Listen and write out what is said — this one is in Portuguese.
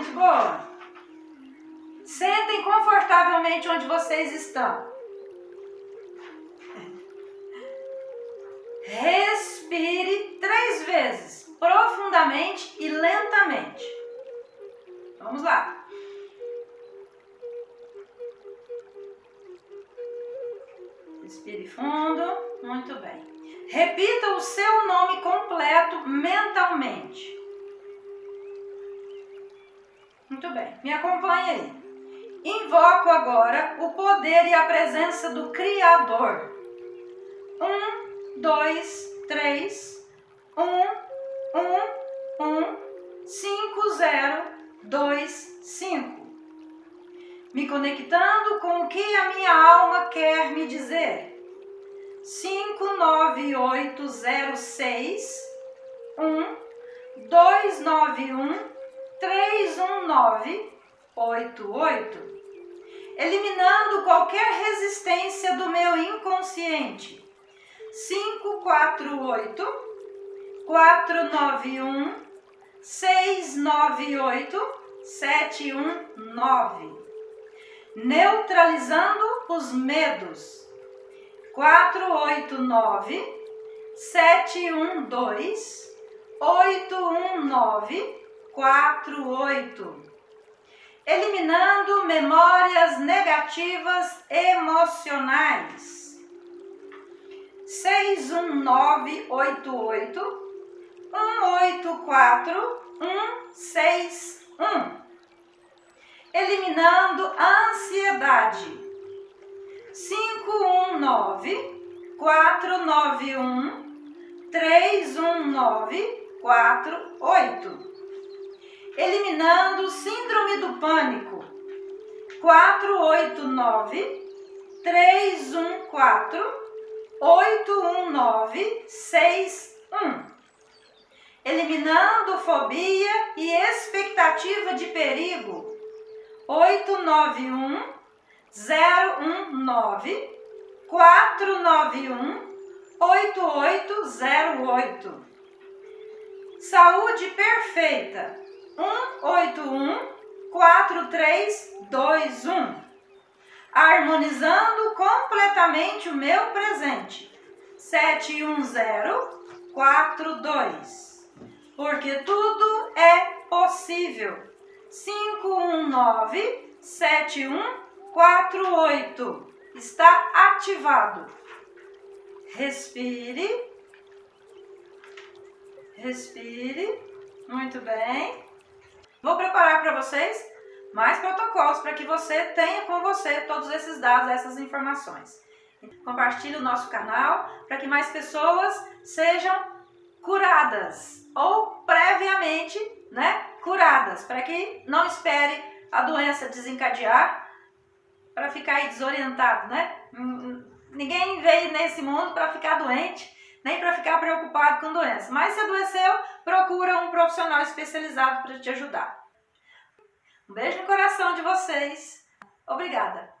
gente boa? Sentem confortavelmente onde vocês estão. Respire três vezes, profundamente e lentamente. Vamos lá. Respire fundo. Muito bem. Repita o seu nome completo mentalmente. Muito bem. Me acompanhe aí. Invoco agora o poder e a presença do Criador. Um, dois, três. Um, um, um, cinco, zero, dois, cinco me conectando com o que a minha alma quer me dizer. 59806 1 291 319 88 eliminando qualquer resistência do meu inconsciente. 548 491 698 719 neutralizando os medos. 489 712 819 48 eliminando memórias negativas emocionais. 61988 184 161 eliminando ansiedade. 519 491 319 48. Eliminando síndrome do pânico. 489 314 819 61 eliminando fobia e expectativa de perigo 891 019 491 8808. Saúde perfeita 181 4321. Harmonizando completamente o meu presente 71042. Porque tudo é possível 519 7148. Está ativado. Respire. Respire. Muito bem. Vou preparar para vocês mais protocolos para que você tenha com você todos esses dados, essas informações. Compartilhe o nosso canal para que mais pessoas sejam curadas ou previamente, né, curadas, para que não espere a doença desencadear para ficar aí desorientado, né? Ninguém veio nesse mundo para ficar doente, nem para ficar preocupado com doença. Mas se adoeceu, procura um profissional especializado para te ajudar. Um beijo no coração de vocês. Obrigada.